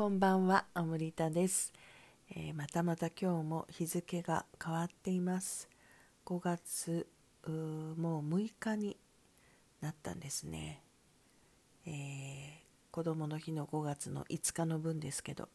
こんばんは、アムリタです、えーまたまた今日も日付が変わっています。5月うもう6日になったんですね。えー子供の日の5月の5日の分ですけど、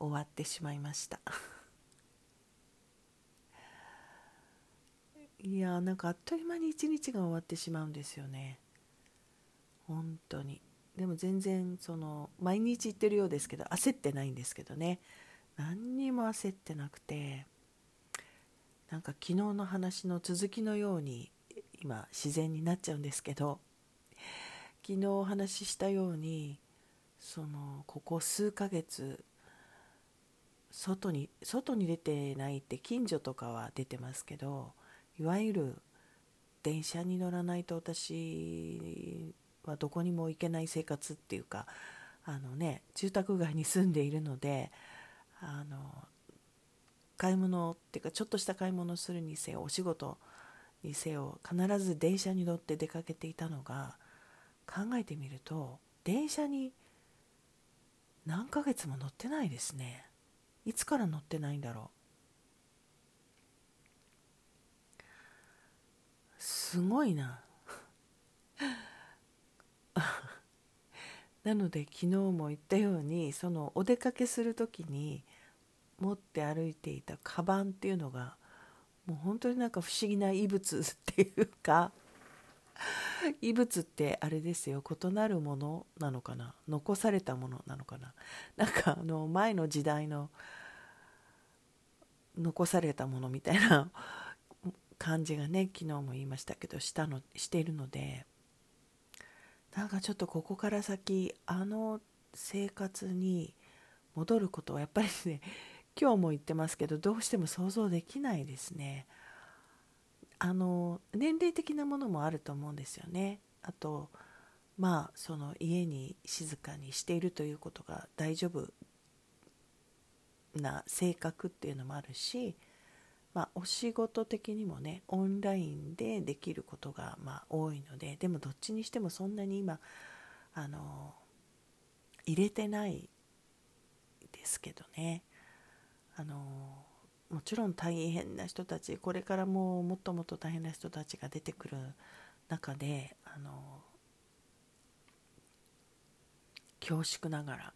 終わってしまいました。いやーなんかあっという間に一日が終わってしまうんですよね。本当に。でも全然その毎日行ってるようですけど焦ってないんですけどね。何にも焦ってなくてなんか昨日の話の続きのように今自然になっちゃうんですけど昨日お話ししたようにそのここ数ヶ月外に外に出てないって近所とかは出てますけどいわゆる電車に乗らないと私はどこにも行けない生活っていうかあのね住宅街に住んでいるのであの買い物っていうかちょっとした買い物するにせよお仕事にせよ必ず電車に乗って出かけていたのが考えてみると電車に何ヶ月も乗ってないですね。いつから乗ってないんだろう。すごいな。なので昨日も言ったようにそのお出かけする時に持って歩いていたカバンっていうのがもう本当になんか不思議な異物っていうか 異物ってあれですよ異なるものなのかな残されたものなのかな。なんかあの前の時代の残されたものみたいな 感じがね昨日も言いましたけどしたのしているので。なんかちょっとここから先あの生活に戻ることはやっぱりね 今日も言ってますけどどうしても想像できないですね。あの年齢的なものもあると思うんですよね。あとまあその家に静かにしているということが大丈夫な性格っていうのもあるしまあ、お仕事的にもねオンラインでできることがまあ多いのででもどっちにしてもそんなに今あの入れてないですけどね。あのもちろん大変な人たちこれからももっともっと大変な人たちが出てくる中であの恐縮ながら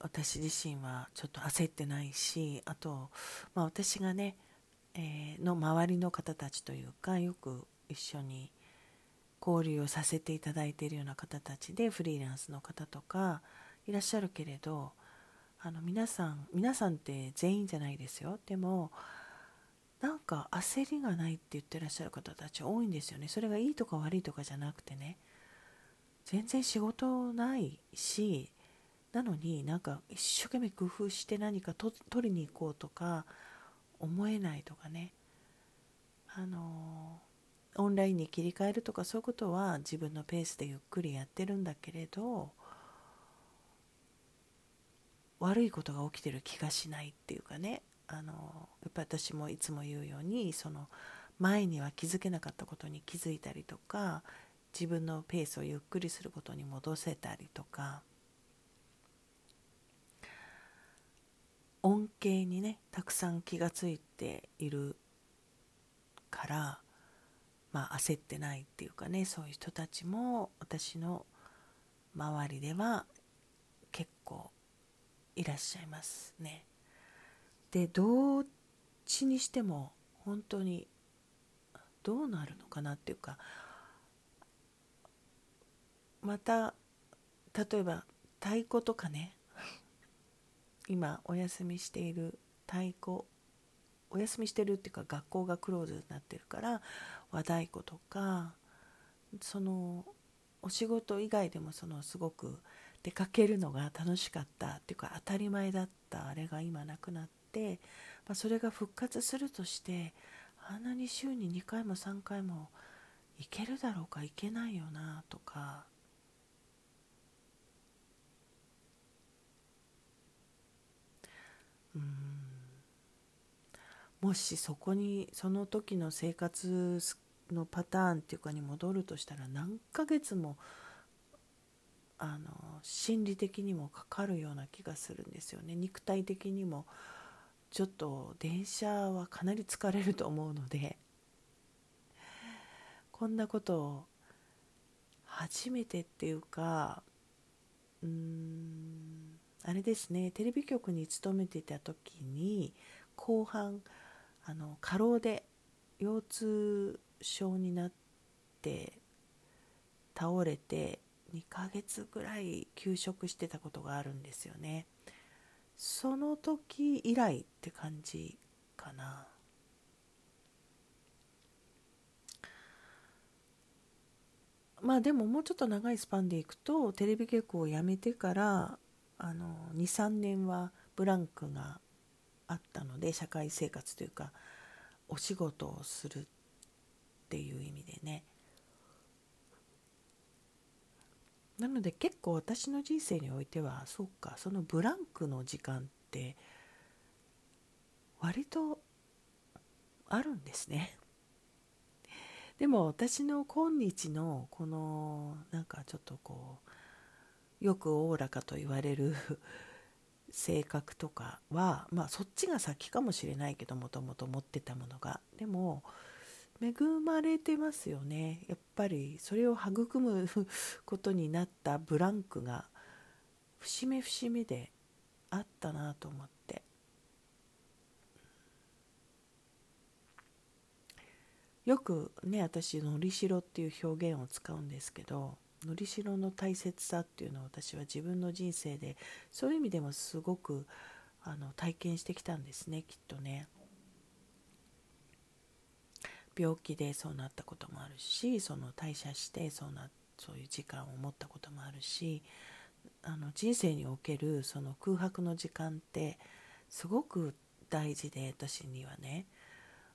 私自身はちょっと焦ってないしあと、まあ、私がね、えーの周りの方たちというかよく一緒に交流をさせていただいているような方たちでフリーランスの方とかいらっしゃるけれどあの皆さん皆さんって全員じゃないですよ。でもなんか焦りがないって言ってらっしゃる方たち多いんですよね。それがいいとか悪いとかじゃなくてね。全然仕事ないしなのになんか一生懸命工夫して何かと取りに行こうとか思えないとかね。あのオンラインに切り替えるとかそういうことは自分のペースでゆっくりやってるんだけれど悪いことが起きてる気がしないっていうかね。あのやっぱり私もいつも言うようにその前には気づけなかったことに気づいたりとか自分のペースをゆっくりすることに戻せたりとか恩恵にねたくさん気がついているからまあ焦ってないっていうかねそういう人たちも私の周りでは結構いらっしゃいますね。でどっちにしても本当にどうなるのかなっていうかまた例えば太鼓とかね今お休みしている太鼓お休みしてるっていうか学校がクローズになってるから和太鼓とかそのお仕事以外でもそのすごく出かけるのが楽しかったっていうか当たり前だったあれが今なくなって、まあ、それが復活するとしてあんなに週に2回も3回も行けるだろうか行けないよなとかうんもしそこにその時の生活のパターンっていうかに戻るとしたら何ヶ月もあの心理的にもかかるような気がするんですよね。肉体的にもちょっと電車はかなり疲れると思うので。こんなことを初めてっていうかうーん。あれですね。テレビ局に勤めてた時に後半あの過労で腰痛症になって倒れて2ヶ月ぐらい休職してたことがあるんですよね。その時以来って感じかな。まあでももうちょっと長いスパンでいくとテレビ局を辞めてからあの23年はブランクがあったので社会生活というかお仕事をするっていう意味でね。なので結構私の人生においてはそうかそのブランクの時間って割とあるんですね。でも私の今日のこのなんかちょっとこうよくおおらかと言われる 性格とかはまあそっちが先かもしれないけどもともと持ってたものが。でも恵まれてますよね。やっぱりそれを育む ことになったブランクが節目節目であったなと思って。よくね私のりしろっていう表現を使うんですけどのりしろの大切さっていうのを私は自分の人生でそういう意味でもすごくあの体験してきたんですねきっとね。病気でそうなったこともあるしその退社してそうなそういう時間を持ったこともあるしあの人生におけるその空白の時間ってすごく大事で私にはね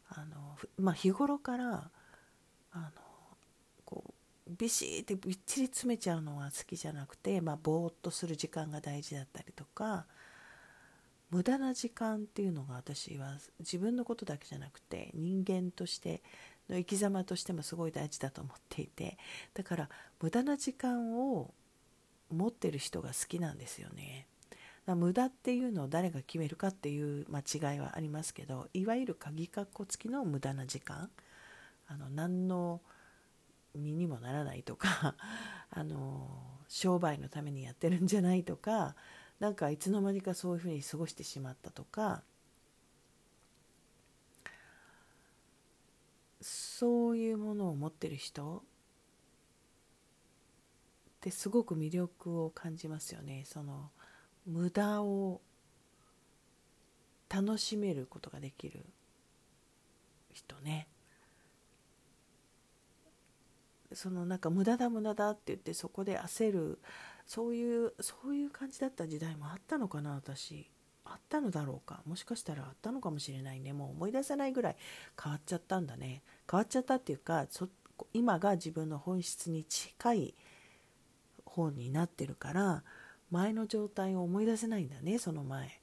あの、まあ、日頃からあのビシーってびっちり詰めちゃうのは好きじゃなくて、まあ、ぼーっとする時間が大事だったりとか無駄な時間っていうのが私は自分のことだけじゃなくて人間としての生き様としてもすごい大事だと思っていてだから無駄な時間を持ってる人が好きなんですよね。無駄っていうのを誰が決めるかっていう間違いはありますけどいわゆる鍵括弧付きの無駄な時間あの何の身にもならないとか あの商売のためにやってるんじゃないとかなんかいつの間にかそういうふうに過ごしてしまったとか。そういうものを持ってる人ってすごく魅力を感じますよね。その無駄を楽しめることができる人ね。そのなんか無駄だ無駄だって言ってそこで焦るそういうそういう感じだった時代もあったのかな私。あったのだろうか。もしかしたらあったのかもしれないね。もう思い出せないぐらい変わっちゃったんだね。変わっちゃったっていうか今が自分の本質に近い方になってるから前の状態を思い出せないんだねその前。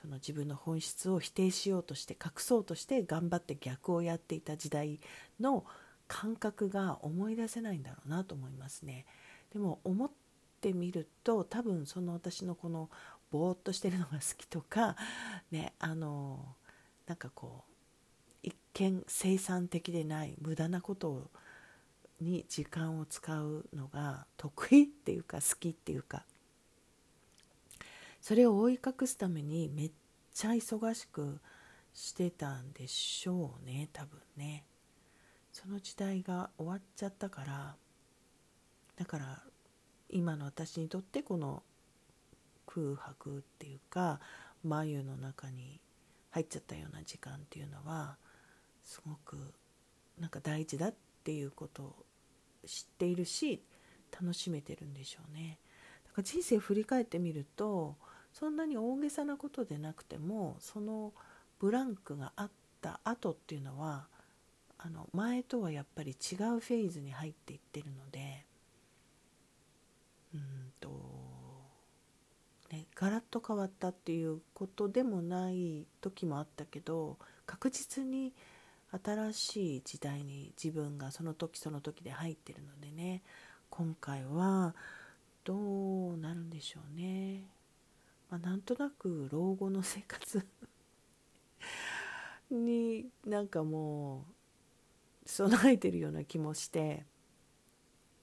その自分の本質を否定しようとして隠そうとして頑張って逆をやっていた時代の感覚が思い出せないんだろうなと思いますね。でも思ってみると多分その私のこのぼーっとしてるのが好きとか ねあのなんかこう一見生産的でない無駄なことに時間を使うのが得意っていうか好きっていうか。それを覆い隠すためにめっちゃ忙しくしてたんでしょうね多分ね。その時代が終わっちゃったからだから今の私にとってこの空白っていうか眉の中に入っちゃったような時間っていうのはすごくなんか大事だっていうことを知っているし楽しめてるんでしょうね。だから人生振り返ってみるとそんなに大げさなことでなくてもそのブランクがあった後っていうのはあの前とはやっぱり違うフェーズに入っていってるのでうんと、ね、ガラッと変わったっていうことでもない時もあったけど確実に新しい時代に自分がその時その時で入ってるのでね今回はどうなるんでしょうね、まあ、なんとなく老後の生活になんかもう備えてるような気もして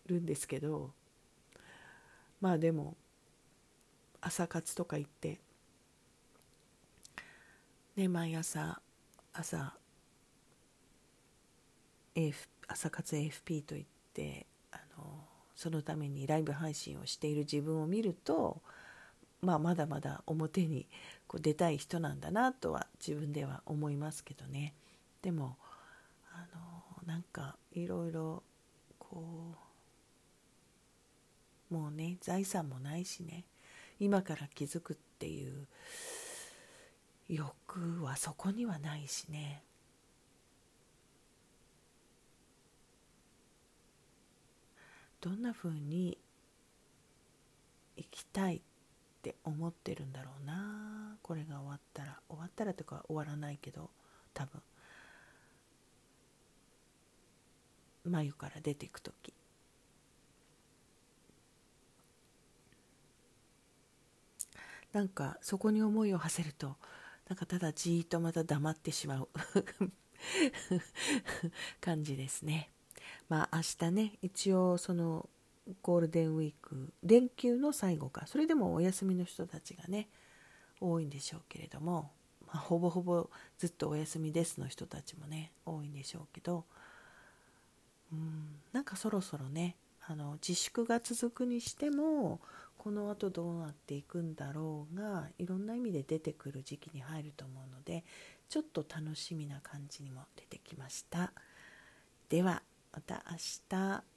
るんですけどまあでも朝活とか行ってね毎朝朝 AF 朝活 AFP といってあのそのためにライブ配信をしている自分を見ると、まあ、まだまだ表にこう出たい人なんだなとは自分では思いますけどね。でもなんかいろいろこうもうね財産もないしね。今から気づくっていう欲はそこにはないしね。どんなふうに生きたいって思ってるんだろうな。これが終わったら。終わったらとか終わらないけど多分。眉から出ていく時なんかそこに思いを馳せるとなんかただじーっとまた黙ってしまう 感じですね。まあ明日ね一応そのゴールデンウィーク連休の最後かそれでもお休みの人たちがね多いんでしょうけれども、まあ、ほぼほぼずっとお休みですの人たちもね多いんでしょうけどうん。なんかそろそろねあの自粛が続くにしてもこのあとどうなっていくんだろうがいろんな意味で出てくる時期に入ると思うのでちょっと楽しみな感じにも出てきました。ではまた明日。